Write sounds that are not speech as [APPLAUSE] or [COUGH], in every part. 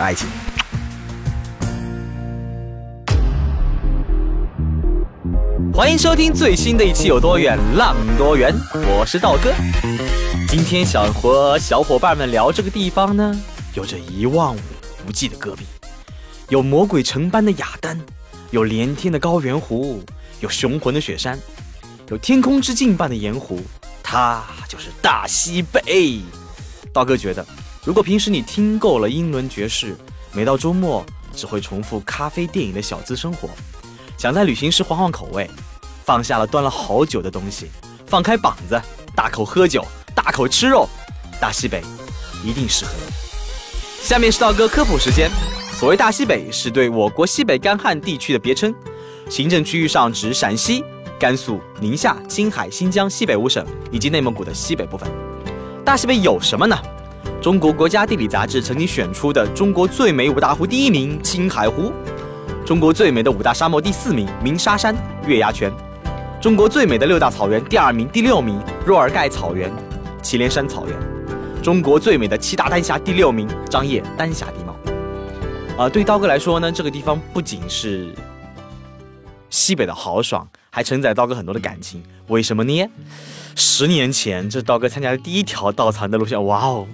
爱情。欢迎收听最新的一期《有多远浪多远》，我是道哥。今天想和小伙伴们聊这个地方呢，有着一望无际的戈壁。有魔鬼城般的雅丹，有连天的高原湖，有雄浑的雪山，有天空之镜般的盐湖，它就是大西北。道哥觉得，如果平时你听够了英伦爵士，每到周末只会重复咖啡电影的小资生活，想在旅行时换换口味，放下了端了好久的东西，放开膀子，大口喝酒，大口吃肉，大西北一定适合你。下面是道哥科普时间。所谓大西北，是对我国西北干旱地区的别称，行政区域上指陕西、甘肃、宁夏、青海、新疆西北五省以及内蒙古的西北部分。大西北有什么呢？中国国家地理杂志曾经选出的中国最美五大湖第一名青海湖，中国最美的五大沙漠第四名鸣沙山月牙泉，中国最美的六大草原第二名、第六名若尔盖草原、祁连山草原，中国最美的七大丹霞第六名张掖丹霞地貌。啊，对刀哥来说呢，这个地方不仅是西北的豪爽，还承载刀哥很多的感情。为什么呢？十年前，这道哥参加的第一条稻草人的路线，哇哦，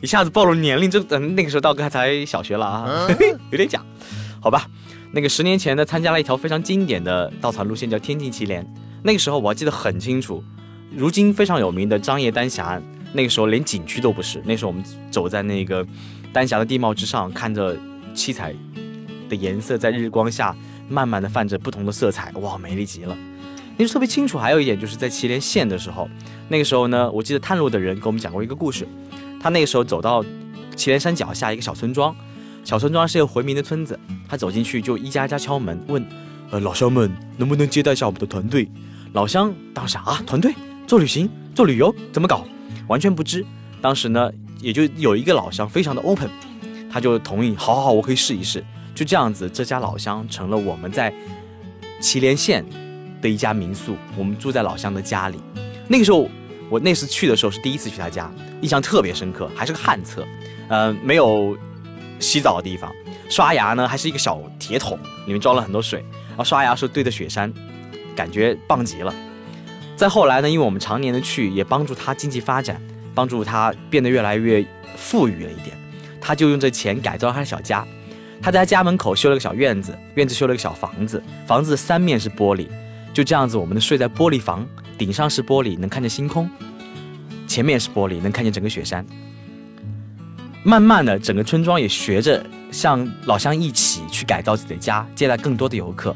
一下子暴露年龄，这嗯，那个时候道哥还才小学了啊，[LAUGHS] 有点假，好吧。那个十年前呢，参加了一条非常经典的稻草路线，叫天境祁连。那个时候我还记得很清楚，如今非常有名的张掖丹霞，那个时候连景区都不是。那时候我们走在那个丹霞的地貌之上，看着。七彩的颜色在日光下慢慢的泛着不同的色彩，哇，美丽极了。那时特别清楚。还有一点就是在祁连县的时候，那个时候呢，我记得探路的人给我们讲过一个故事。他那个时候走到祁连山脚下一个小村庄，小村庄是一个回民的村子。他走进去就一家一家敲门，问：“呃，老乡们能不能接待一下我们的团队？”老乡当时啊，团队做旅行做旅游怎么搞？完全不知。当时呢，也就有一个老乡非常的 open。他就同意，好好好，我可以试一试。就这样子，这家老乡成了我们在祁连县的一家民宿。我们住在老乡的家里。那个时候，我那次去的时候是第一次去他家，印象特别深刻，还是个旱厕，呃，没有洗澡的地方，刷牙呢还是一个小铁桶，里面装了很多水，然后刷牙时候对着雪山，感觉棒极了。再后来呢，因为我们常年的去，也帮助他经济发展，帮助他变得越来越富裕了一点。他就用这钱改造他的小家，他在家门口修了个小院子，院子修了个小房子，房子三面是玻璃，就这样子，我们睡在玻璃房，顶上是玻璃，能看见星空，前面是玻璃，能看见整个雪山。慢慢的，整个村庄也学着像老乡一起去改造自己的家，接待更多的游客。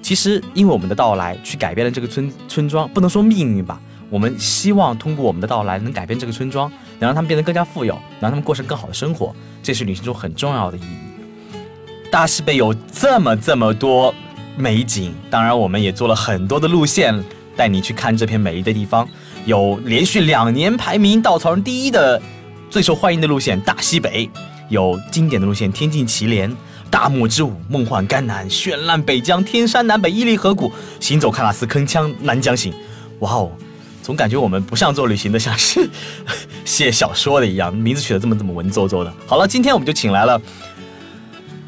其实，因为我们的到来，去改变了这个村村庄，不能说命运吧。我们希望通过我们的到来，能改变这个村庄，能让他们变得更加富有，能让他们过上更好的生活，这是旅行中很重要的意义。大西北有这么这么多美景，当然我们也做了很多的路线，带你去看这片美丽的地方。有连续两年排名稻草人第一的最受欢迎的路线大西北，有经典的路线天境祁连、大漠之舞、梦幻甘南、绚烂北疆、天山南北、伊犁河谷、行走喀纳斯铿锵南疆行。哇哦！总感觉我们不像做旅行的，像是写小说的一样，名字取得这么这么文绉绉的。好了，今天我们就请来了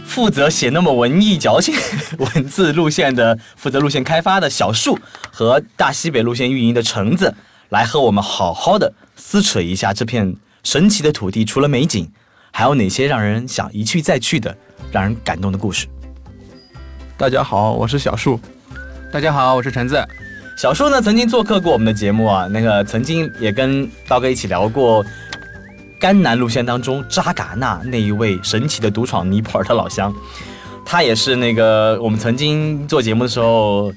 负责写那么文艺矫情 [LAUGHS] 文字路线的，负责路线开发的小树和大西北路线运营的橙子，来和我们好好的撕扯一下这片神奇的土地，除了美景，还有哪些让人想一去再去的、让人感动的故事。大家好，我是小树。大家好，我是橙子。小树呢，曾经做客过我们的节目啊，那个曾经也跟刀哥一起聊过甘南路线当中扎尕那那一位神奇的独闯尼泊尔的老乡，他也是那个我们曾经做节目的时候，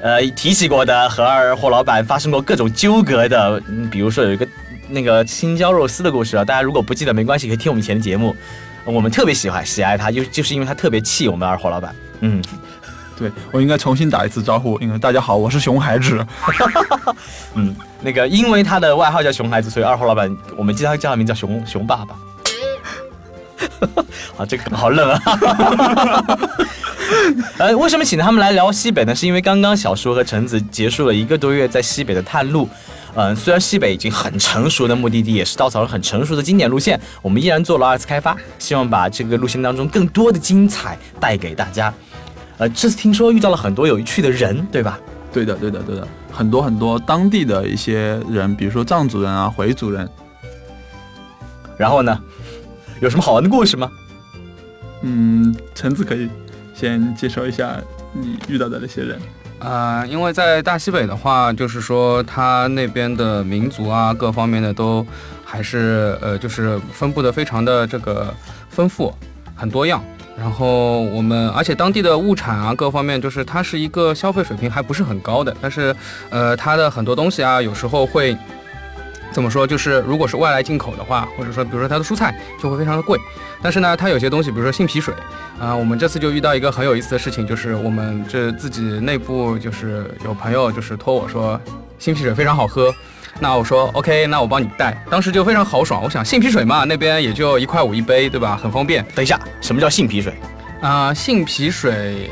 呃提起过的和二货老板发生过各种纠葛的，比如说有一个那个青椒肉丝的故事啊，大家如果不记得没关系，可以听我们以前的节目。我们特别喜欢喜爱他，就就是因为他特别气我们二货老板。嗯，对我应该重新打一次招呼，因为大家好，我是熊孩子。[LAUGHS] 嗯，那个因为他的外号叫熊孩子，所以二号老板我们经常叫他名叫熊熊爸爸。[LAUGHS] 啊，这个好冷啊！[LAUGHS] 呃，为什么请他们来聊西北呢？是因为刚刚小叔和橙子结束了一个多月在西北的探路。嗯，虽然西北已经很成熟的目的地，也是稻草人很成熟的经典路线，我们依然做了二次开发，希望把这个路线当中更多的精彩带给大家。呃，这次听说遇到了很多有趣的人，对吧？对的，对的，对的，很多很多当地的一些人，比如说藏族人啊、回族人。然后呢，有什么好玩的故事吗？嗯，橙子可以先介绍一下你遇到的那些人。啊，因为在大西北的话，就是说它那边的民族啊，各方面的都还是呃，就是分布的非常的这个丰富，很多样。然后我们而且当地的物产啊，各方面就是它是一个消费水平还不是很高的，但是呃，它的很多东西啊，有时候会。怎么说？就是如果是外来进口的话，或者说比如说它的蔬菜就会非常的贵，但是呢，它有些东西，比如说杏皮水，啊，我们这次就遇到一个很有意思的事情，就是我们这自己内部就是有朋友就是托我说杏皮水非常好喝，那我说 OK，那我帮你带，当时就非常豪爽。我想杏皮水嘛，那边也就一块五一杯，对吧？很方便。等一下，什么叫杏皮水？啊，杏皮水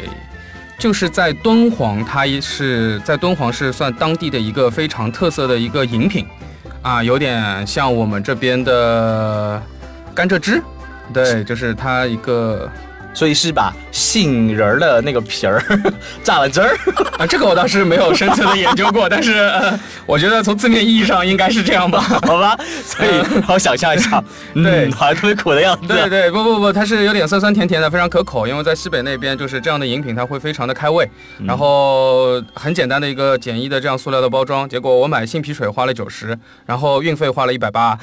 就是在敦煌，它是在敦煌是算当地的一个非常特色的一个饮品。啊，有点像我们这边的甘蔗汁，对，就是它一个。所以是把杏仁的那个皮儿 [LAUGHS] 榨了汁儿啊，这个我倒是没有深层的研究过，但是我觉得从字面意义上应该是这样吧，[LAUGHS] 好吧？所以好想象一下，对，好像特别苦的样子。对对，不不不，它是有点酸酸甜甜的，非常可口。因为在西北那边，就是这样的饮品，它会非常的开胃。然后很简单的一个简易的这样塑料的包装，结果我买杏皮水花了九十，然后运费花了一百八。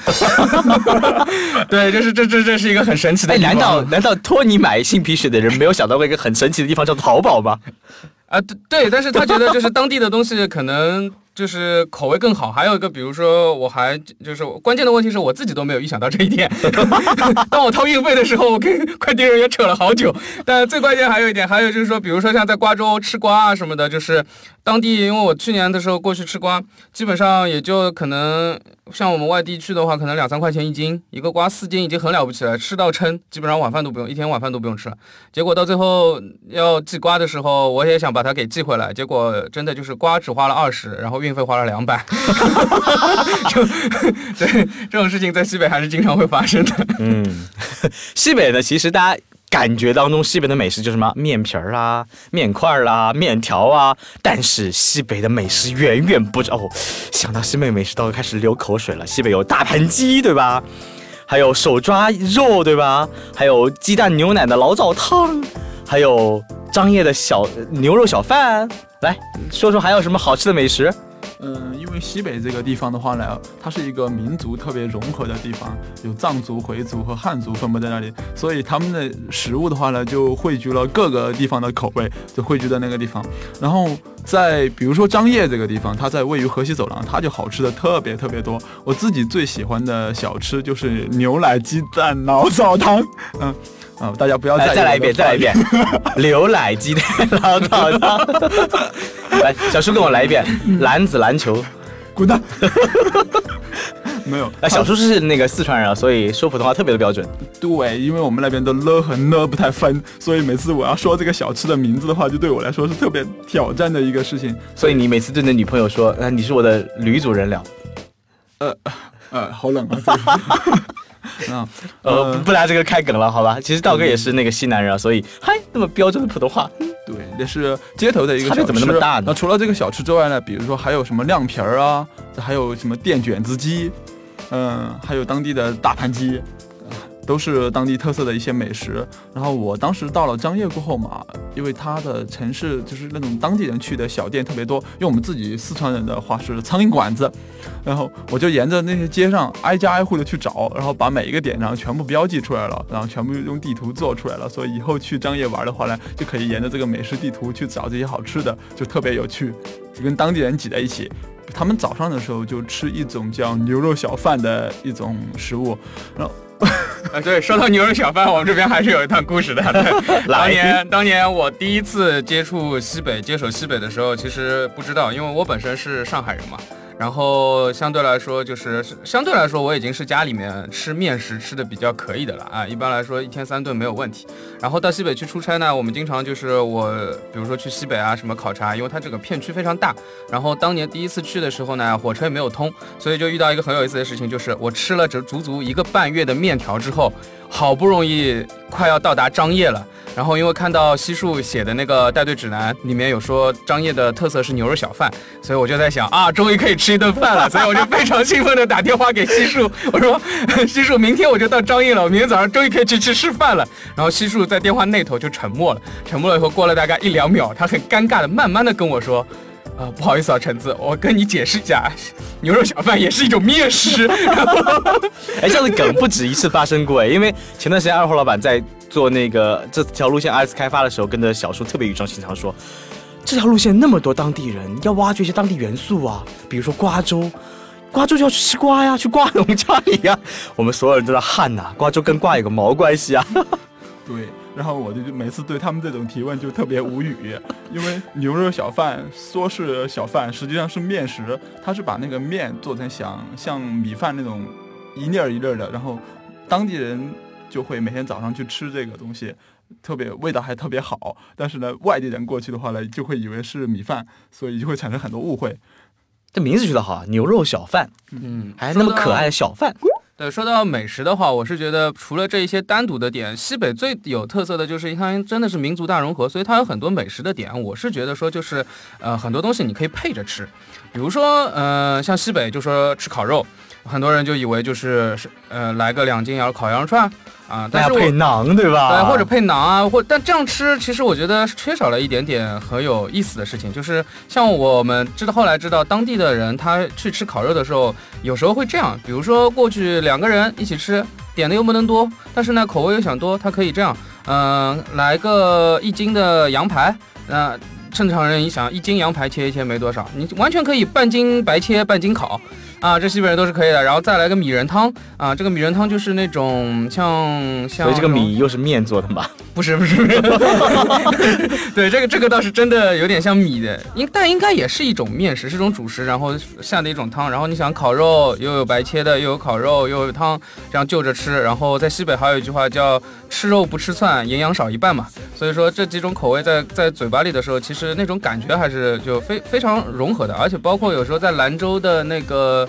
[LAUGHS] 对，这是这这这是一个很神奇的。哎，难道难道托你买杏？皮水的人没有想到过一个很神奇的地方叫淘宝吗？啊，对，但是他觉得就是当地的东西可能。就是口味更好，还有一个，比如说，我还就是关键的问题是我自己都没有预想到这一点。当我掏运费的时候，我跟快递人员扯了好久。但最关键还有一点，还有就是说，比如说像在瓜州吃瓜啊什么的，就是当地，因为我去年的时候过去吃瓜，基本上也就可能像我们外地去的话，可能两三块钱一斤，一个瓜四斤已经很了不起了，吃到撑，基本上晚饭都不用，一天晚饭都不用吃了。结果到最后要寄瓜的时候，我也想把它给寄回来，结果真的就是瓜只花了二十，然后运。费花了两百，就对这种事情在西北还是经常会发生的。嗯，[LAUGHS] 西北呢，其实大家感觉当中西北的美食就是什么面皮儿啦、面块儿啦、面条啊，但是西北的美食远远不止哦。想到西北美食，都开始流口水了。西北有大盘鸡，对吧？还有手抓肉，对吧？还有鸡蛋牛奶的醪糟汤，还有张掖的小牛肉小饭。来说说还有什么好吃的美食？嗯，因为西北这个地方的话呢，它是一个民族特别融合的地方，有藏族、回族和汉族分布在那里，所以他们的食物的话呢，就汇聚了各个地方的口味，就汇聚在那个地方。然后在比如说张掖这个地方，它在位于河西走廊，它就好吃的特别特别多。我自己最喜欢的小吃就是牛奶鸡蛋醪糟汤，嗯。啊！大家不要再再来一遍，再来一遍，牛 [LAUGHS] 奶鸡蛋老早汤。[LAUGHS] 来，小叔跟我来一遍，男子篮球，滚蛋！[LAUGHS] 没有，哎，小叔是那个四川人啊，所以说普通话特别的标准。对，因为我们那边的了和呢不太分，所以每次我要说这个小吃的名字的话，就对我来说是特别挑战的一个事情。所以你每次对你的女朋友说，呃，你是我的女主人了。呃呃，好冷啊！[LAUGHS] 嗯，[LAUGHS] 呃，不拿这个开梗了，好吧？其实道哥也是那个西南人啊，所以嗨，那么标准的普通话。[LAUGHS] 对，那是街头的一个小吃。怎么那么大呢？那除了这个小吃之外呢？比如说还有什么亮皮儿啊？还有什么电卷子鸡？嗯，还有当地的大盘鸡。都是当地特色的一些美食。然后我当时到了张掖过后嘛，因为它的城市就是那种当地人去的小店特别多，用我们自己四川人的话是苍蝇馆子。然后我就沿着那些街上挨家挨户的去找，然后把每一个点然后全部标记出来了，然后全部用地图做出来了。所以以后去张掖玩的话呢，就可以沿着这个美食地图去找这些好吃的，就特别有趣，就跟当地人挤在一起。他们早上的时候就吃一种叫牛肉小饭的一种食物，然后，[LAUGHS] 啊，对，说到牛肉小贩，我们这边还是有一段故事的。[LAUGHS] 当年，当年我第一次接触西北、接手西北的时候，其实不知道，因为我本身是上海人嘛。然后相对来说，就是相对来说，我已经是家里面吃面食吃的比较可以的了啊。一般来说，一天三顿没有问题。然后到西北去出差呢，我们经常就是我，比如说去西北啊什么考察，因为它这个片区非常大。然后当年第一次去的时候呢，火车也没有通，所以就遇到一个很有意思的事情，就是我吃了这足足一个半月的面条之后，好不容易快要到达张掖了。然后因为看到西树写的那个带队指南里面有说张掖的特色是牛肉小饭，所以我就在想啊，终于可以吃一顿饭了，[LAUGHS] 所以我就非常兴奋的打电话给西树，我说西树，明天我就到张掖了，我明天早上终于可以去吃吃饭了。然后西树在电话那头就沉默了，沉默了以后过了大概一两秒，他很尴尬的慢慢的跟我说。啊，[LAUGHS] 不好意思啊，橙子，我跟你解释一下，牛肉小贩也是一种面食。[LAUGHS] 哎，这样的梗不止一次发生过哎，因为前段时间二号老板在做那个这条路线二次开发的时候，跟着小叔特别语重心长说，这条路线那么多当地人，要挖掘一些当地元素啊，比如说瓜州，瓜州就要去吃瓜呀，去瓜农家里呀，[LAUGHS] 我们所有人都在汗呐，瓜州跟瓜有个毛关系啊？对。然后我就每次对他们这种提问就特别无语，因为牛肉小饭说是小饭，实际上是面食，它是把那个面做成像像米饭那种一粒儿一粒儿的，然后当地人就会每天早上去吃这个东西，特别味道还特别好。但是呢，外地人过去的话呢，就会以为是米饭，所以就会产生很多误会。这名字取得好，牛肉小饭，嗯，还那么可爱的小饭。对，说到美食的话，我是觉得除了这一些单独的点，西北最有特色的就是它真的是民族大融合，所以它有很多美食的点。我是觉得说就是，呃，很多东西你可以配着吃，比如说，呃，像西北就说吃烤肉。很多人就以为就是是呃来个两斤羊烤羊肉串啊，但是配馕对吧？对，或者配馕啊，或但这样吃其实我觉得缺少了一点点很有意思的事情，就是像我们知道后来知道当地的人他去吃烤肉的时候，有时候会这样，比如说过去两个人一起吃，点的又不能多，但是呢口味又想多，他可以这样，嗯，来个一斤的羊排，那正常人一想一斤羊排切一切没多少，你完全可以半斤白切半斤烤。啊，这西北人都是可以的，然后再来个米仁汤啊，这个米仁汤就是那种像像，所以这个米又是面做的吧？[LAUGHS] 不是不是，[LAUGHS] 对，这个这个倒是真的有点像米的，应但应该也是一种面食，是一种主食，然后下的一种汤，然后你想烤肉又有白切的，又有烤肉又有汤，这样就着吃，然后在西北还有一句话叫吃肉不吃蒜，营养少一半嘛，所以说这几种口味在在嘴巴里的时候，其实那种感觉还是就非非常融合的，而且包括有时候在兰州的那个。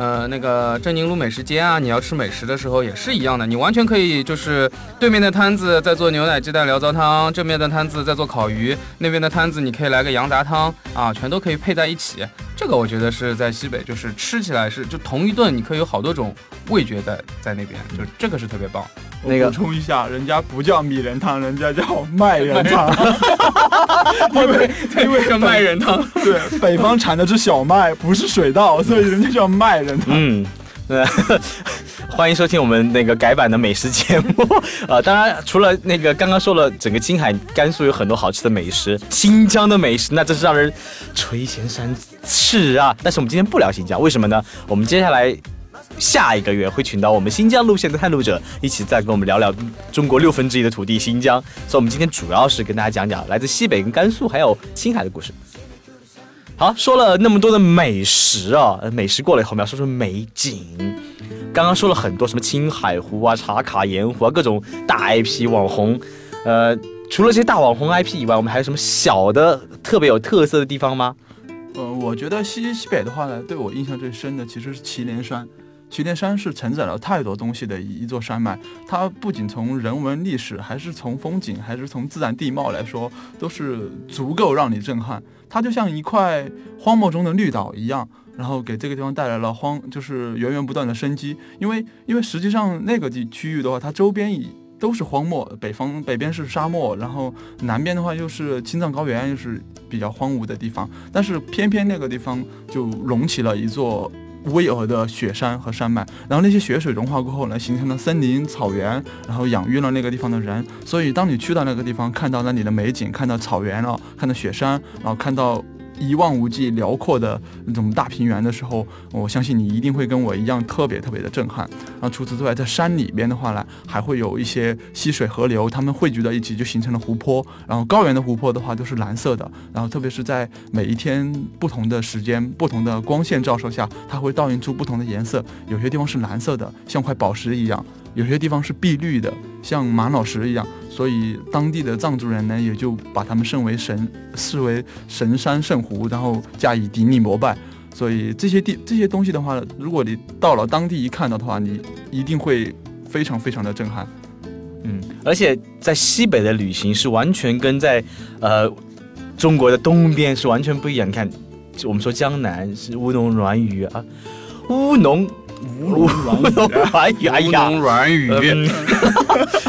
呃，那个正宁路美食街啊，你要吃美食的时候也是一样的，你完全可以就是对面的摊子在做牛奶鸡蛋醪糟汤，这面的摊子在做烤鱼，那边的摊子你可以来个羊杂汤啊，全都可以配在一起。这个我觉得是在西北，就是吃起来是就同一顿，你可以有好多种味觉在在那边，就这个是特别棒。那个补充一下，人家不叫米仁汤，人家叫麦仁汤，因为因为叫麦仁汤，对，北方产的是小麦，不是水稻，所以人家叫麦嗯，对，[LAUGHS] 欢迎收听我们那个改版的美食节目啊！[LAUGHS] 当然，除了那个刚刚说了，整个青海、甘肃有很多好吃的美食，新疆的美食那真是让人垂涎三尺啊！但是我们今天不聊新疆，为什么呢？我们接下来。下一个月会请到我们新疆路线的探路者，一起再跟我们聊聊中国六分之一的土地新疆。所以，我们今天主要是跟大家讲讲来自西北、跟甘肃还有青海的故事。好，说了那么多的美食啊，美食过了以后，我们要说说美景。刚刚说了很多什么青海湖啊、茶卡盐湖啊，各种大 IP 网红。呃，除了这些大网红 IP 以外，我们还有什么小的特别有特色的地方吗？呃，我觉得西西北的话呢，对我印象最深的其实是祁连山。祁连山是承载了太多东西的一座山脉，它不仅从人文历史，还是从风景，还是从自然地貌来说，都是足够让你震撼。它就像一块荒漠中的绿岛一样。然后给这个地方带来了荒，就是源源不断的生机。因为因为实际上那个地区域的话，它周边以都是荒漠，北方北边是沙漠，然后南边的话又是青藏高原，又是比较荒芜的地方。但是偏偏那个地方就隆起了一座巍峨的雪山和山脉，然后那些雪水融化过后呢，形成了森林、草原，然后养育了那个地方的人。所以当你去到那个地方，看到那里的美景，看到草原了，看到雪山，然后看到。一望无际、辽阔的那种大平原的时候，我相信你一定会跟我一样特别特别的震撼。然后除此之外，在山里边的话呢，还会有一些溪水河流，它们汇聚到一起就形成了湖泊。然后高原的湖泊的话都是蓝色的，然后特别是在每一天不同的时间、不同的光线照射下，它会倒映出不同的颜色。有些地方是蓝色的，像块宝石一样；有些地方是碧绿的，像玛瑙石一样。所以当地的藏族人呢，也就把他们视为神，视为神山圣湖，然后加以顶礼膜拜。所以这些地这些东西的话，如果你到了当地一看到的话，你一定会非常非常的震撼。嗯，而且在西北的旅行是完全跟在呃中国的东边是完全不一样。你看，我们说江南是乌龙软语啊，乌龙。乌龙 [LAUGHS] 软语，哎呀，软语，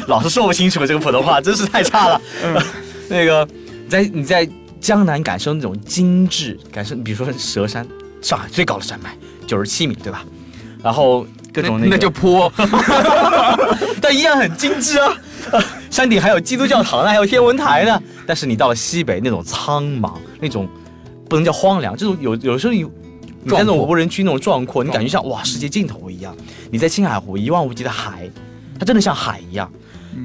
老是说不清楚这个普通话，真是太差了。[LAUGHS] 那个，在你在江南感受那种精致，感受，比如说蛇山，上海最高的山脉九十七米，对吧？然后各种那那就坡，[LAUGHS] 但一样很精致啊。山顶还有基督教堂呢，还有天文台呢。但是你到了西北，那种苍茫，那种不能叫荒凉，就是有有时候有。你在那种无人区那种壮阔，你感觉像哇世界尽头一样。你在青海湖一望无际的海，它真的像海一样。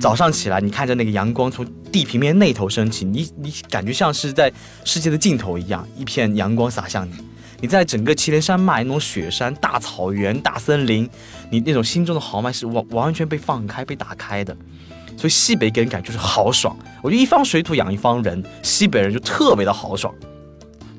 早上起来，你看着那个阳光从地平面那头升起，你你感觉像是在世界的尽头一样，一片阳光洒向你。你在整个祁连山脉那种雪山、大草原、大森林，你那种心中的豪迈是完完全被放开、被打开的。所以西北给人感觉就是豪爽。我觉得一方水土养一方人，西北人就特别的豪爽。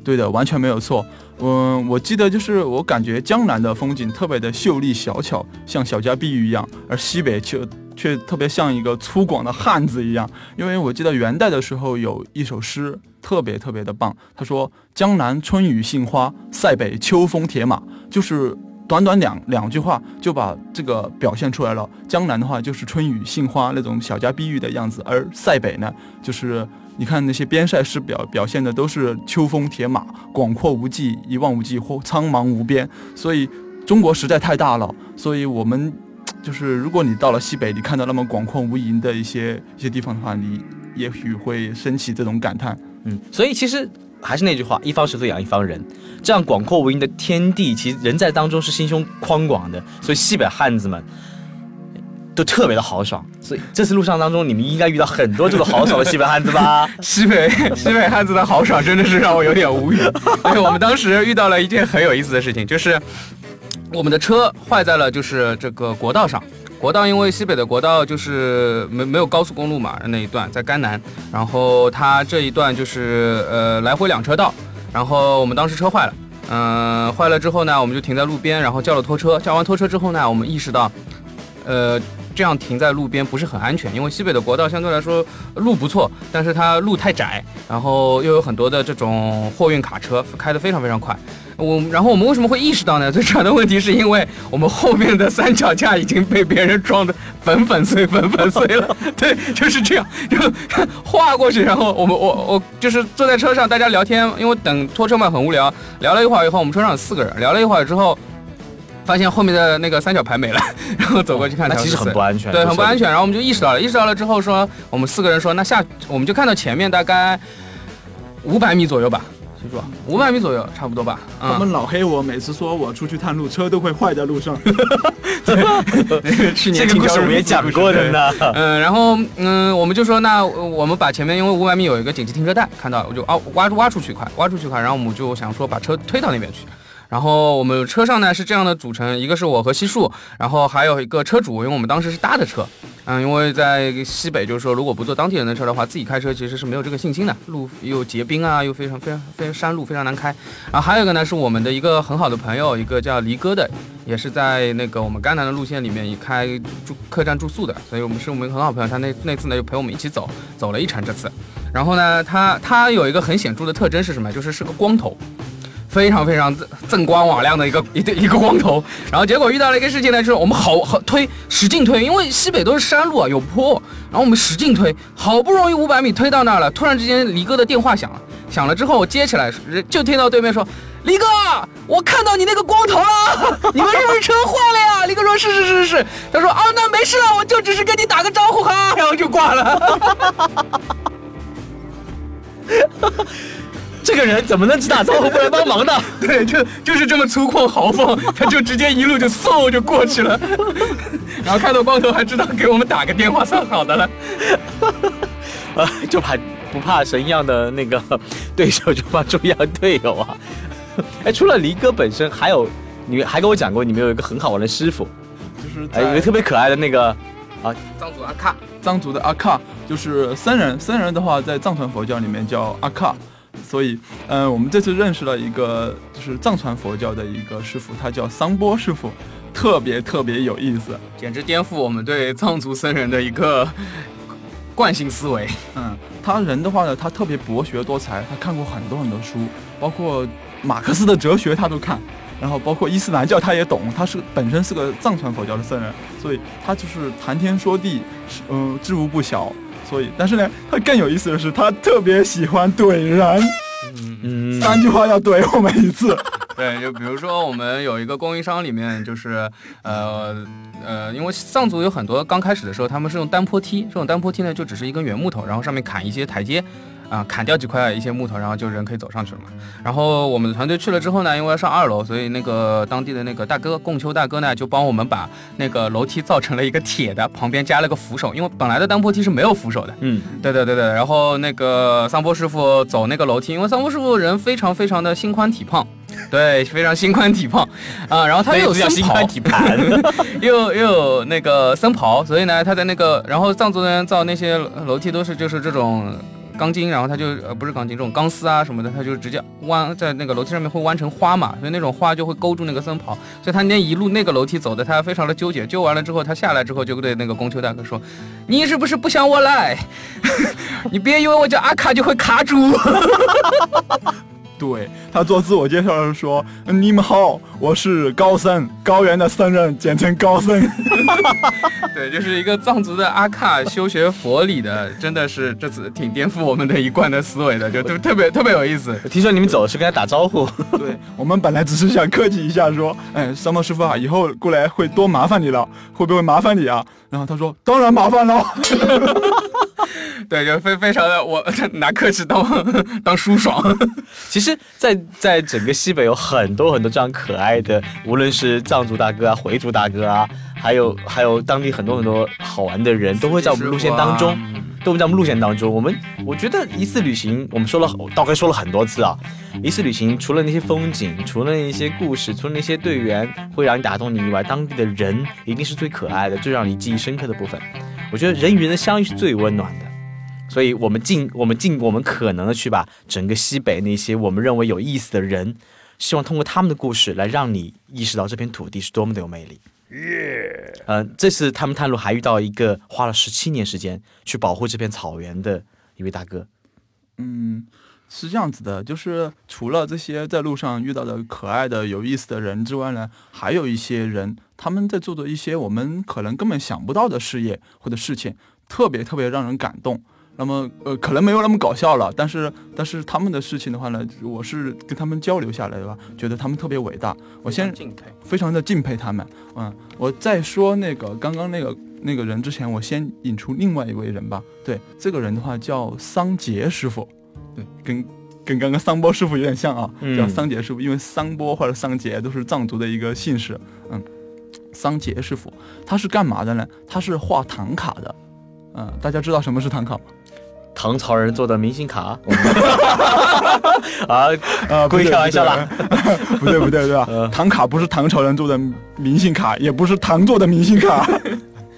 对的，完全没有错。嗯，我记得就是我感觉江南的风景特别的秀丽小巧，像小家碧玉一样，而西北却却特别像一个粗犷的汉子一样。因为我记得元代的时候有一首诗特别特别的棒，他说：“江南春雨杏花，塞北秋风铁马。”就是短短两两句话就把这个表现出来了。江南的话就是春雨杏花那种小家碧玉的样子，而塞北呢就是。你看那些边塞诗表表现的都是秋风铁马，广阔无际，一望无际或苍茫无边。所以中国实在太大了，所以我们就是如果你到了西北，你看到那么广阔无垠的一些一些地方的话，你也许会升起这种感叹。嗯，所以其实还是那句话，一方水土养一方人，这样广阔无垠的天地，其实人在当中是心胸宽广的。所以西北汉子们。都特别的豪爽，所以这次路上当中，你们应该遇到很多这种豪爽的西北汉子吧？[LAUGHS] 西北西北汉子的豪爽真的是让我有点无语。[LAUGHS] 对，我们当时遇到了一件很有意思的事情，就是我们的车坏在了就是这个国道上。国道因为西北的国道就是没没有高速公路嘛，那一段在甘南，然后它这一段就是呃来回两车道，然后我们当时车坏了，嗯，坏了之后呢，我们就停在路边，然后叫了拖车，叫完拖车之后呢，我们意识到，呃。这样停在路边不是很安全，因为西北的国道相对来说路不错，但是它路太窄，然后又有很多的这种货运卡车开得非常非常快。我然后我们为什么会意识到呢？最主要的问题是因为我们后面的三脚架已经被别人撞得粉粉碎、粉粉碎了。[LAUGHS] 对，就是这样，就划过去。然后我们我我就是坐在车上，大家聊天，因为等拖车嘛很无聊，聊了一会儿以后，我们车上有四个人，聊了一会儿之后。发现后面的那个三角牌没了，[LAUGHS] 然后走过去看，那其实很不安全，对，很不安全。然后我们就意识到了，意识到了之后说，我们四个人说，那下我们就看到前面大概五百米左右吧，记住，五百米左右差不多吧。他们老黑我，每次说我出去探路，车都会坏在路上。[LAUGHS] 去年这个故事我们也讲过的呢。嗯，然后嗯，我们就说，那我们把前面因为五百米有一个紧急停车带，看到我就啊挖挖出去一块，挖出去一块，然后我们就想说把车推到那边去。然后我们车上呢是这样的组成，一个是我和西树，然后还有一个车主，因为我们当时是搭的车，嗯，因为在西北就是说，如果不坐当地人的车的话，自己开车其实是没有这个信心的，路又结冰啊，又非常非常非常山路非常难开。然后还有一个呢是我们的一个很好的朋友，一个叫离哥的，也是在那个我们甘南的路线里面也开住客栈住宿的，所以我们是我们很好朋友，他那那次呢就陪我们一起走，走了一程这次。然后呢，他他有一个很显著的特征是什么？就是是个光头。非常非常锃锃光瓦亮的一个一对一个光头。然后结果遇到了一个事情呢，就是我们好好推，使劲推，因为西北都是山路啊，有坡，然后我们使劲推，好不容易五百米推到那儿了，突然之间黎哥的电话响了，响了之后我接起来，就听到对面说。李哥，我看到你那个光头了，[LAUGHS] 你们是不是车坏了呀？李哥说：是是是是是。他说：啊，那没事了，我就只是跟你打个招呼哈，然后就挂了。[LAUGHS] 这个人怎么能只打招呼不来帮忙呢？[LAUGHS] 对，就就是这么粗犷豪放，他就直接一路就嗖就过去了。[LAUGHS] 然后看到光头还知道给我们打个电话算好的了。[LAUGHS] 啊，就怕不怕神一样的那个对手，就怕猪一样队友啊。哎，除了离哥本身，还有你还跟我讲过，你们有一个很好玩的师傅，就是哎，有一个特别可爱的那个啊，藏族阿卡，藏族的阿卡就是僧人，僧人的话在藏传佛教里面叫阿卡，所以，嗯，我们这次认识了一个就是藏传佛教的一个师傅，他叫桑波师傅，特别特别有意思，简直颠覆我们对藏族僧人的一个惯性思维。嗯，他人的话呢，他特别博学多才，他看过很多很多书，包括。马克思的哲学他都看，然后包括伊斯兰教他也懂，他是本身是个藏传佛教的僧人，所以他就是谈天说地，嗯，知无不晓。所以，但是呢，他更有意思的是，他特别喜欢怼人，嗯，三句话要怼我们一次。[LAUGHS] 对，就比如说我们有一个供应商里面，就是呃呃，因为藏族有很多刚开始的时候他们是用单坡梯，这种单坡梯呢就只是一根圆木头，然后上面砍一些台阶。啊，砍掉几块一些木头，然后就人可以走上去了嘛。然后我们的团队去了之后呢，因为要上二楼，所以那个当地的那个大哥贡秋大哥呢，就帮我们把那个楼梯造成了一个铁的，旁边加了个扶手，因为本来的单坡梯是没有扶手的。嗯，对对对对。然后那个桑波师傅走那个楼梯，因为桑波师傅人非常非常的心宽体胖，对，非常心宽体胖啊。然后他又有心宽体盘，[LAUGHS] 又又有那个僧袍，所以呢，他在那个，然后藏族人造那些楼梯都是就是这种。钢筋，然后它就呃不是钢筋，这种钢丝啊什么的，它就直接弯在那个楼梯上面会弯成花嘛，所以那种花就会勾住那个僧袍，所以他那一路那个楼梯走的他非常的纠结，纠完了之后他下来之后就对那个供秋大哥说，你是不是不想我来？[LAUGHS] 你别以为我叫阿卡就会卡住。[LAUGHS] 对他做自我介绍的时候说：“你们好，我是高僧，高原的僧人，简称高僧。[LAUGHS] ”对，就是一个藏族的阿卡修学佛理的，真的是这次挺颠覆我们的一贯的思维的，就特特别特别有意思。听说你们走是跟他打招呼，对我们本来只是想客气一下，说：“哎，三毛师傅啊，以后过来会多麻烦你了，会不会麻烦你啊？”然后他说：“当然麻烦了。” [LAUGHS] 对，就非非常的我拿克制当当舒爽。其实，在在整个西北有很多很多这样可爱的，无论是藏族大哥啊、回族大哥啊，还有还有当地很多很多好玩的人，都会在我们路线当中，都会在我们路线当中。我们我觉得一次旅行，我们说了，大概说了很多次啊。一次旅行，除了那些风景，除了那些故事，除了那些队员会让你打动你以外，当地的人一定是最可爱的，最让你记忆深刻的部分。我觉得人与人的相遇是最温暖的。所以，我们尽我们尽我们可能的去把整个西北那些我们认为有意思的人，希望通过他们的故事来让你意识到这片土地是多么的有魅力。耶！嗯，这次他们探路还遇到一个花了十七年时间去保护这片草原的一位大哥。嗯，是这样子的，就是除了这些在路上遇到的可爱的、有意思的人之外呢，还有一些人他们在做的一些我们可能根本想不到的事业或者事情，特别特别让人感动。那么，呃，可能没有那么搞笑了，但是，但是他们的事情的话呢，我是跟他们交流下来的吧，觉得他们特别伟大。我先敬佩，非常的敬佩他们。嗯，我在说那个刚刚那个那个人之前，我先引出另外一位人吧。对，这个人的话叫桑杰师傅，对，跟跟刚刚桑波师傅有点像啊，叫桑杰师傅，因为桑波或者桑杰都是藏族的一个姓氏。嗯，桑杰师傅他是干嘛的呢？他是画唐卡的。嗯，大家知道什么是唐卡吗？唐朝人做的明星卡，[LAUGHS] 啊啊，故意开玩笑啦，不对不对对吧？[LAUGHS] 唐卡不是唐朝人做的明星卡，也不是唐做的明星卡，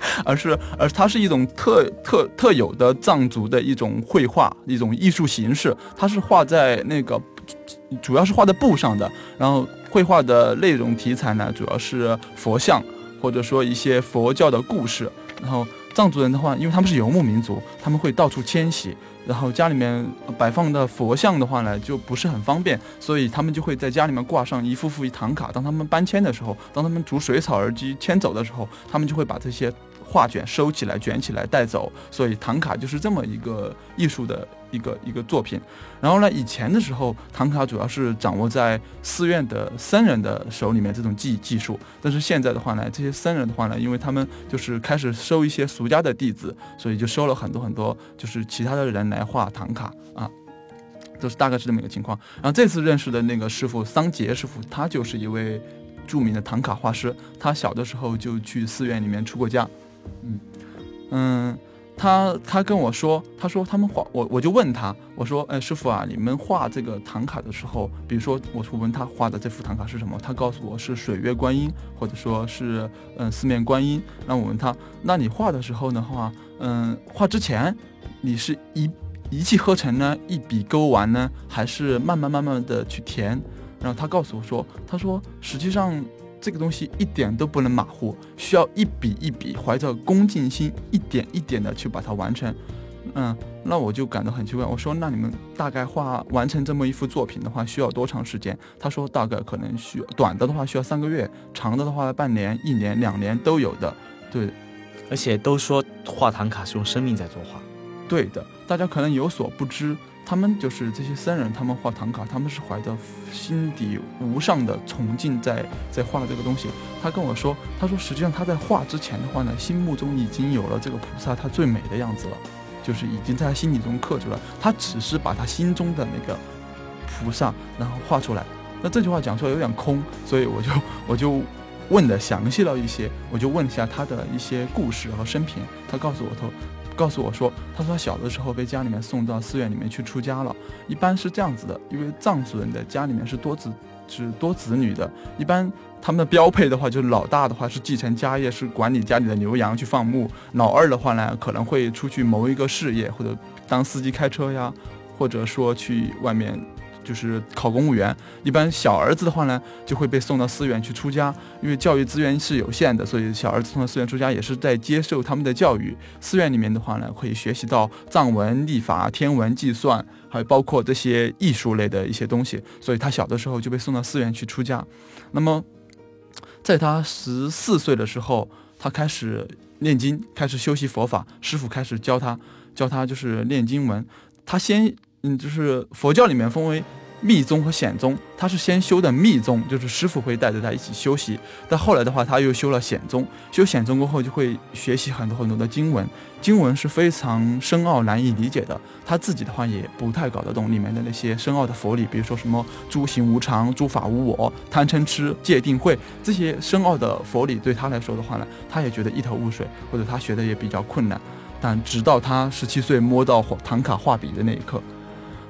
[LAUGHS] 而是而它是一种特特特有的藏族的一种绘画一种艺术形式，它是画在那个主要是画在布上的，然后绘画的内容题材呢主要是佛像或者说一些佛教的故事，然后。藏族人的话，因为他们是游牧民族，他们会到处迁徙，然后家里面摆放的佛像的话呢，就不是很方便，所以他们就会在家里面挂上一幅幅唐卡。当他们搬迁的时候，当他们逐水草而居迁走的时候，他们就会把这些。画卷收起来，卷起来带走，所以唐卡就是这么一个艺术的一个一个作品。然后呢，以前的时候，唐卡主要是掌握在寺院的僧人的手里面这种技技术。但是现在的话呢，这些僧人的话呢，因为他们就是开始收一些俗家的弟子，所以就收了很多很多就是其他的人来画唐卡啊，都是大概是这么一个情况。然后这次认识的那个师傅桑杰师傅，他就是一位著名的唐卡画师，他小的时候就去寺院里面出过家。嗯嗯，他他跟我说，他说他们画我，我就问他，我说，哎，师傅啊，你们画这个唐卡的时候，比如说，我问他画的这幅唐卡是什么，他告诉我是水月观音，或者说是嗯四面观音。那我问他，那你画的时候的话，嗯，画之前你是一一气呵成呢，一笔勾完呢，还是慢慢慢慢的去填？然后他告诉我说，他说实际上。这个东西一点都不能马虎，需要一笔一笔，怀着恭敬心，一点一点的去把它完成。嗯，那我就感到很奇怪。我说，那你们大概画完成这么一幅作品的话，需要多长时间？他说，大概可能需要短的的话需要三个月，长的的话半年、一年、两年都有的。对，而且都说画唐卡是用生命在作画。对的，大家可能有所不知。他们就是这些僧人，他们画唐卡，他们是怀着心底无上的崇敬在在画这个东西。他跟我说，他说实际上他在画之前的话呢，心目中已经有了这个菩萨他最美的样子了，就是已经在他心底中刻住了。他只是把他心中的那个菩萨然后画出来。那这句话讲出来有点空，所以我就 [LAUGHS] 我就问的详细了一些，我就问一下他的一些故事和生平。他告诉我说。告诉我说，他说他小的时候被家里面送到寺院里面去出家了。一般是这样子的，因为藏族人的家里面是多子，是多子女的。一般他们的标配的话，就是老大的话是继承家业，是管理家里的牛羊去放牧；老二的话呢，可能会出去谋一个事业，或者当司机开车呀，或者说去外面。就是考公务员，一般小儿子的话呢，就会被送到寺院去出家，因为教育资源是有限的，所以小儿子送到寺院出家也是在接受他们的教育。寺院里面的话呢，可以学习到藏文、历法、天文、计算，还包括这些艺术类的一些东西。所以他小的时候就被送到寺院去出家。那么，在他十四岁的时候，他开始念经，开始修习佛法，师傅开始教他，教他就是念经文。他先，嗯，就是佛教里面分为。密宗和显宗，他是先修的密宗，就是师傅会带着他一起修习。但后来的话，他又修了显宗。修显宗过后，就会学习很多很多的经文，经文是非常深奥难以理解的。他自己的话也不太搞得懂里面的那些深奥的佛理，比如说什么诸行无常、诸法无我、贪嗔痴、戒定慧这些深奥的佛理，对他来说的话呢，他也觉得一头雾水，或者他学的也比较困难。但直到他十七岁摸到唐卡画笔的那一刻，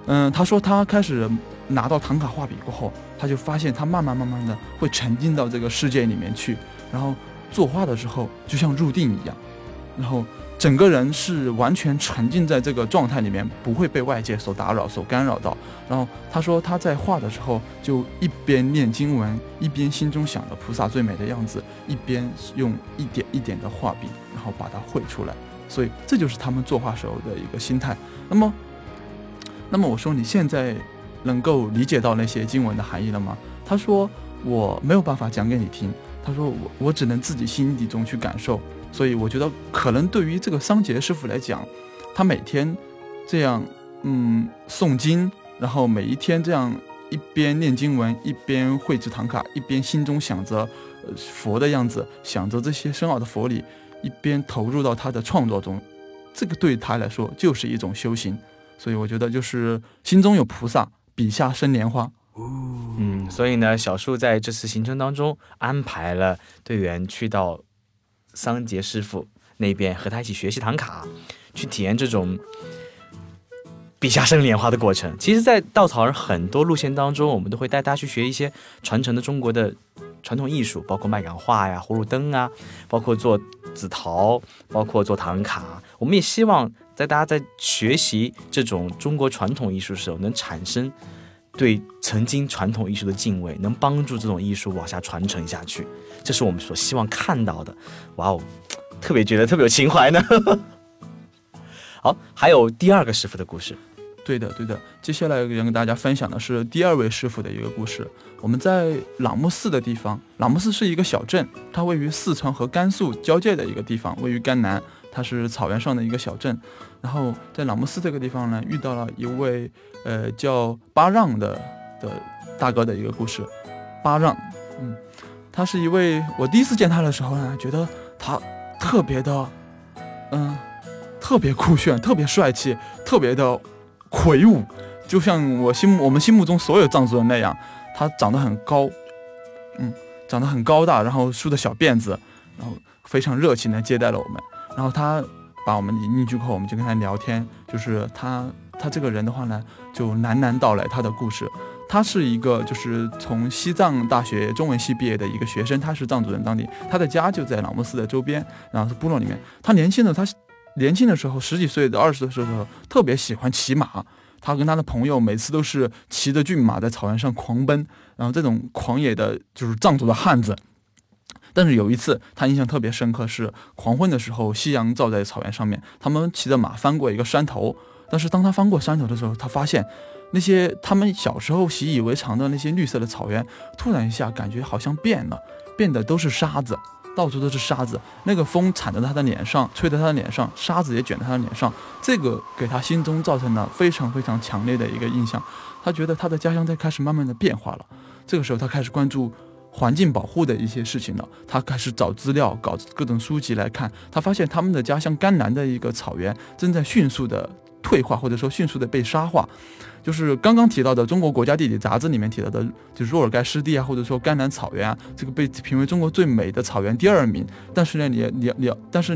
嗯，他说他开始。拿到唐卡画笔过后，他就发现他慢慢慢慢的会沉浸到这个世界里面去，然后作画的时候就像入定一样，然后整个人是完全沉浸在这个状态里面，不会被外界所打扰、所干扰到。然后他说他在画的时候就一边念经文，一边心中想着菩萨最美的样子，一边用一点一点的画笔，然后把它绘出来。所以这就是他们作画时候的一个心态。那么，那么我说你现在。能够理解到那些经文的含义了吗？他说我没有办法讲给你听。他说我我只能自己心底中去感受。所以我觉得可能对于这个桑杰师傅来讲，他每天这样嗯诵经，然后每一天这样一边念经文，一边绘制唐卡，一边心中想着佛的样子，想着这些深奥的佛理，一边投入到他的创作中，这个对他来说就是一种修行。所以我觉得就是心中有菩萨。笔下生莲花，嗯，所以呢，小树在这次行程当中安排了队员去到桑杰师傅那边和他一起学习唐卡，去体验这种笔下生莲花的过程。其实，在稻草人很多路线当中，我们都会带大家去学一些传承的中国的传统艺术，包括麦秆画呀、葫芦灯啊，包括做紫陶，包括做唐卡。我们也希望。在大家在学习这种中国传统艺术的时候，能产生对曾经传统艺术的敬畏，能帮助这种艺术往下传承下去，这是我们所希望看到的。哇哦，特别觉得特别有情怀呢。[LAUGHS] 好，还有第二个师傅的故事。对的，对的。接下来要跟大家分享的是第二位师傅的一个故事。我们在朗木寺的地方，朗木寺是一个小镇，它位于四川和甘肃交界的一个地方，位于甘南，它是草原上的一个小镇。然后在朗木寺这个地方呢，遇到了一位呃叫巴让的的大哥的一个故事。巴让，嗯，他是一位，我第一次见他的时候呢，觉得他特别的，嗯，特别酷炫，特别帅气，特别的。魁梧，就像我心目我们心目中所有藏族人那样，他长得很高，嗯，长得很高大，然后梳的小辫子，然后非常热情的接待了我们。然后他把我们引进去后，我们就跟他聊天，就是他他这个人的话呢，就喃喃道来他的故事。他是一个就是从西藏大学中文系毕业的一个学生，他是藏族人当地，他的家就在朗木寺的周边，然后是部落里面。他年轻的他。年轻的时候，十几岁的二十岁的时候，特别喜欢骑马。他跟他的朋友每次都是骑着骏马在草原上狂奔，然后这种狂野的，就是藏族的汉子。但是有一次，他印象特别深刻，是黄昏的时候，夕阳照在草原上面，他们骑着马翻过一个山头。但是当他翻过山头的时候，他发现那些他们小时候习以为常的那些绿色的草原，突然一下感觉好像变了，变得都是沙子。到处都是沙子，那个风铲在他的脸上，吹在他的脸上，沙子也卷在他的脸上，这个给他心中造成了非常非常强烈的一个印象。他觉得他的家乡在开始慢慢的变化了。这个时候，他开始关注环境保护的一些事情了。他开始找资料，搞各种书籍来看。他发现他们的家乡甘南的一个草原正在迅速的退化，或者说迅速的被沙化。就是刚刚提到的《中国国家地理》杂志里面提到的，就是若尔盖湿地啊，或者说甘南草原啊，这个被评为中国最美的草原第二名。但是呢，你你你，但是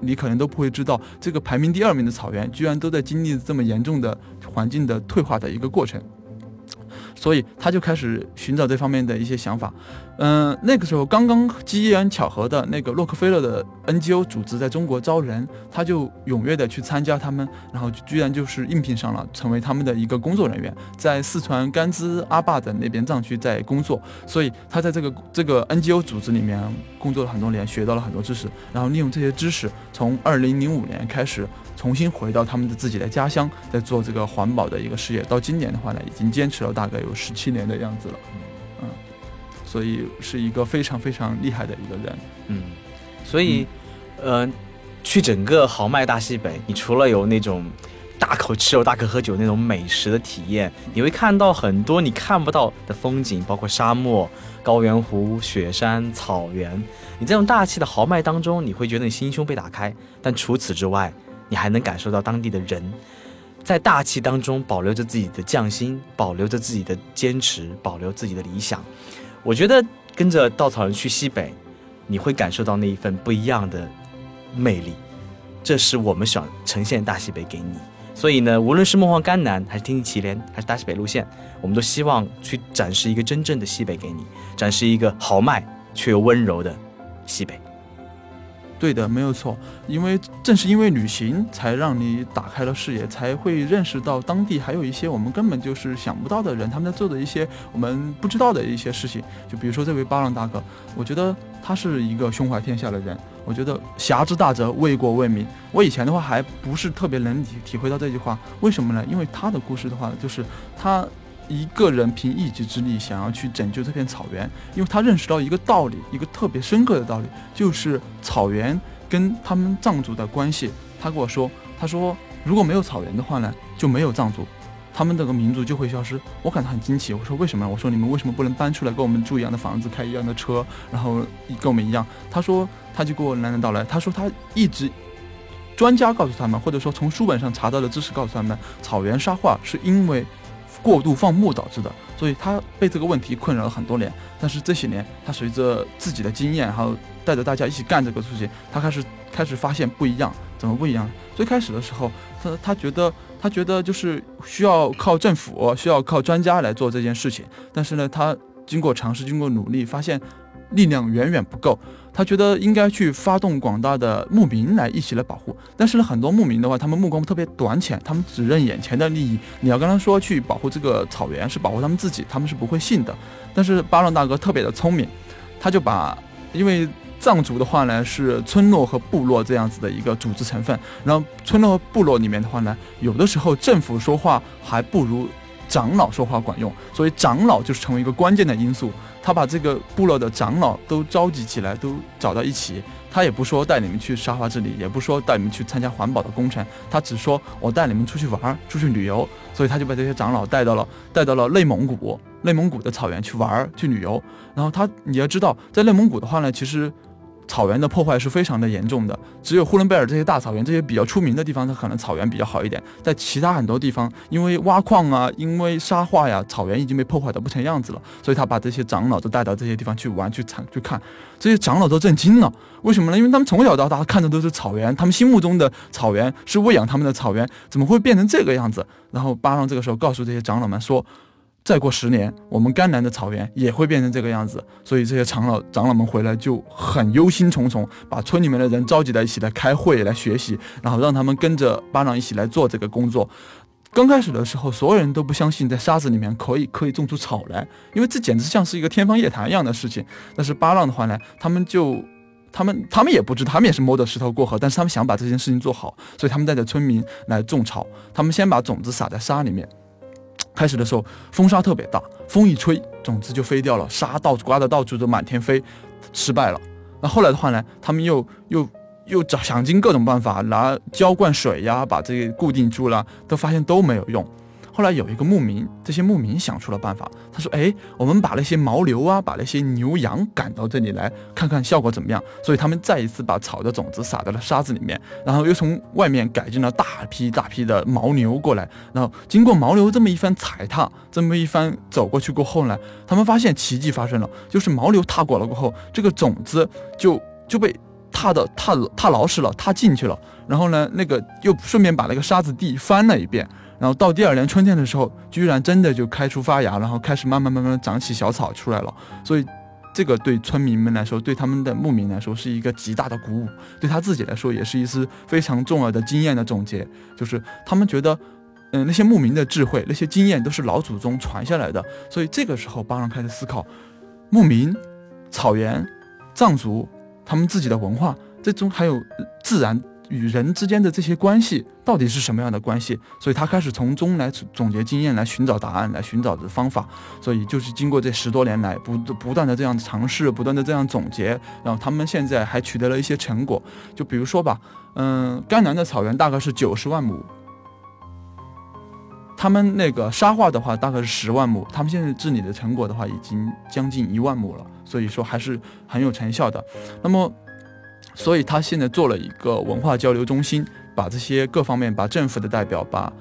你可能都不会知道，这个排名第二名的草原，居然都在经历这么严重的环境的退化的一个过程。所以他就开始寻找这方面的一些想法。嗯，那个时候刚刚机缘巧合的那个洛克菲勒的 NGO 组织在中国招人，他就踊跃的去参加他们，然后居然就是应聘上了，成为他们的一个工作人员，在四川甘孜阿坝的那边藏区在工作。所以他在这个这个 NGO 组织里面工作了很多年，学到了很多知识，然后利用这些知识，从二零零五年开始重新回到他们的自己的家乡，在做这个环保的一个事业。到今年的话呢，已经坚持了大概有十七年的样子了。所以是一个非常非常厉害的一个人，嗯，所以，呃，去整个豪迈大西北，你除了有那种大口吃肉、大口喝酒那种美食的体验，你会看到很多你看不到的风景，包括沙漠、高原湖、雪山、草原。你这种大气的豪迈当中，你会觉得你心胸被打开。但除此之外，你还能感受到当地的人在大气当中保留着自己的匠心，保留着自己的坚持，保留自己的理想。我觉得跟着稻草人去西北，你会感受到那一份不一样的魅力，这是我们想呈现大西北给你。所以呢，无论是梦幻甘南，还是天气祁连，还是大西北路线，我们都希望去展示一个真正的西北给你，展示一个豪迈却又温柔的西北。对的，没有错。因为正是因为旅行，才让你打开了视野，才会认识到当地还有一些我们根本就是想不到的人，他们在做的一些我们不知道的一些事情。就比如说这位巴朗大哥，我觉得他是一个胸怀天下的人。我觉得侠之大者为国为民。我以前的话还不是特别能体体会到这句话，为什么呢？因为他的故事的话，就是他。一个人凭一己之力想要去拯救这片草原，因为他认识到一个道理，一个特别深刻的道理，就是草原跟他们藏族的关系。他跟我说，他说如果没有草原的话呢，就没有藏族，他们这个民族就会消失。我感到很惊奇，我说为什么？我说你们为什么不能搬出来跟我们住一样的房子，开一样的车，然后跟我们一样？他说他就给我娈娈道来，他说他一直专家告诉他们，或者说从书本上查到的知识告诉他们，草原沙化是因为。过度放牧导致的，所以他被这个问题困扰了很多年。但是这些年，他随着自己的经验，还有带着大家一起干这个事情，他开始开始发现不一样。怎么不一样？最开始的时候，他他觉得他觉得就是需要靠政府，需要靠专家来做这件事情。但是呢，他经过尝试，经过努力，发现力量远远不够。他觉得应该去发动广大的牧民来一起来保护，但是呢，很多牧民的话，他们目光特别短浅，他们只认眼前的利益。你要跟他说去保护这个草原，是保护他们自己，他们是不会信的。但是巴朗大哥特别的聪明，他就把，因为藏族的话呢是村落和部落这样子的一个组织成分，然后村落和部落里面的话呢，有的时候政府说话还不如 [LAUGHS] 长老说话管用，所以长老就是成为一个关键的因素。他把这个部落的长老都召集起来，都找到一起。他也不说带你们去沙华之里，也不说带你们去参加环保的工程，他只说我带你们出去玩，出去旅游。所以他就把这些长老带到了带到了内蒙古，内蒙古的草原去玩儿去旅游。然后他你要知道，在内蒙古的话呢，其实。草原的破坏是非常的严重的，只有呼伦贝尔这些大草原，这些比较出名的地方，它可能草原比较好一点。在其他很多地方，因为挖矿啊，因为沙化呀，草原已经被破坏的不成样子了。所以他把这些长老都带到这些地方去玩、去参、去看。这些长老都震惊了，为什么呢？因为他们从小到大看的都是草原，他们心目中的草原是喂养他们的草原，怎么会变成这个样子？然后巴朗这个时候告诉这些长老们说。再过十年，我们甘南的草原也会变成这个样子，所以这些长老长老们回来就很忧心忡忡，把村里面的人召集在一起来开会来学习，然后让他们跟着巴朗一起来做这个工作。刚开始的时候，所有人都不相信在沙子里面可以可以种出草来，因为这简直像是一个天方夜谭一样的事情。但是巴朗的话呢，他们就他们他们也不知，他们也是摸着石头过河，但是他们想把这件事情做好，所以他们带着村民来种草。他们先把种子撒在沙里面。开始的时候，风沙特别大，风一吹，种子就飞掉了，沙到处刮的到处都满天飞，失败了。那后来的话呢，他们又又又找想尽各种办法，拿浇灌水呀，把这个固定住了，都发现都没有用。后来有一个牧民，这些牧民想出了办法。他说：“哎，我们把那些牦牛啊，把那些牛羊赶到这里来，看看效果怎么样。”所以他们再一次把草的种子撒在了沙子里面，然后又从外面改进了大批大批的牦牛过来。然后经过牦牛这么一番踩踏，这么一番走过去过后呢，他们发现奇迹发生了，就是牦牛踏过了过后，这个种子就就被踏的踏踏牢实了，踏进去了。然后呢，那个又顺便把那个沙子地翻了一遍。然后到第二年春天的时候，居然真的就开出发芽，然后开始慢慢慢慢长起小草出来了。所以，这个对村民们来说，对他们的牧民来说是一个极大的鼓舞，对他自己来说也是一次非常重要的经验的总结。就是他们觉得，嗯，那些牧民的智慧、那些经验都是老祖宗传下来的。所以这个时候，巴郎开始思考，牧民、草原、藏族他们自己的文化，这中还有自然。与人之间的这些关系到底是什么样的关系？所以他开始从中来总结经验，来寻找答案，来寻找的方法。所以就是经过这十多年来不不断的这样尝试，不断的这样总结，然后他们现在还取得了一些成果。就比如说吧，嗯，甘南的草原大概是九十万亩，他们那个沙化的话大概是十万亩，他们现在治理的成果的话已经将近一万亩了，所以说还是很有成效的。那么。所以他现在做了一个文化交流中心，把这些各方面，把政府的代表，把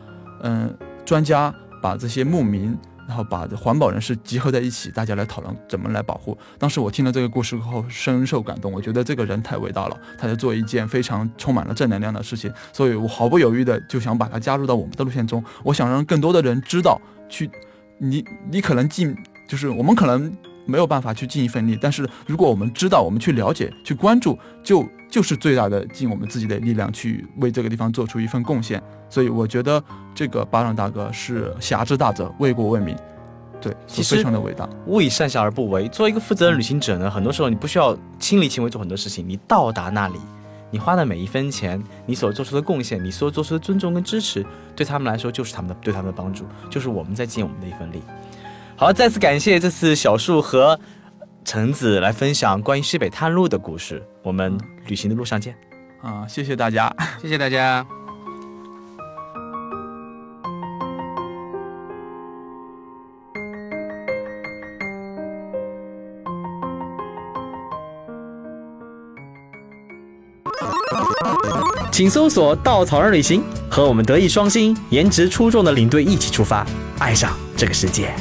嗯专家，把这些牧民，然后把环保人士集合在一起，大家来讨论怎么来保护。当时我听了这个故事后，深受感动。我觉得这个人太伟大了，他在做一件非常充满了正能量的事情，所以我毫不犹豫的就想把他加入到我们的路线中。我想让更多的人知道，去你你可能进，就是我们可能。没有办法去尽一份力，但是如果我们知道，我们去了解、去关注，就就是最大的尽我们自己的力量去为这个地方做出一份贡献。所以我觉得这个巴掌大哥是侠之大者，为国为民，对，其实非常的伟大。勿以善小而不为。作为一个负责任旅行者呢，很多时候你不需要亲力亲为做很多事情，你到达那里，你花的每一分钱，你所做出的贡献，你所做出的尊重跟支持，对他们来说就是他们的对他们的帮助，就是我们在尽我们的一份力。好，再次感谢这次小树和橙子来分享关于西北探路的故事。我们旅行的路上见。啊，谢谢大家，[LAUGHS] 谢谢大家。请搜索“稻草人旅行”，和我们德艺双馨、颜值出众的领队一起出发，爱上这个世界。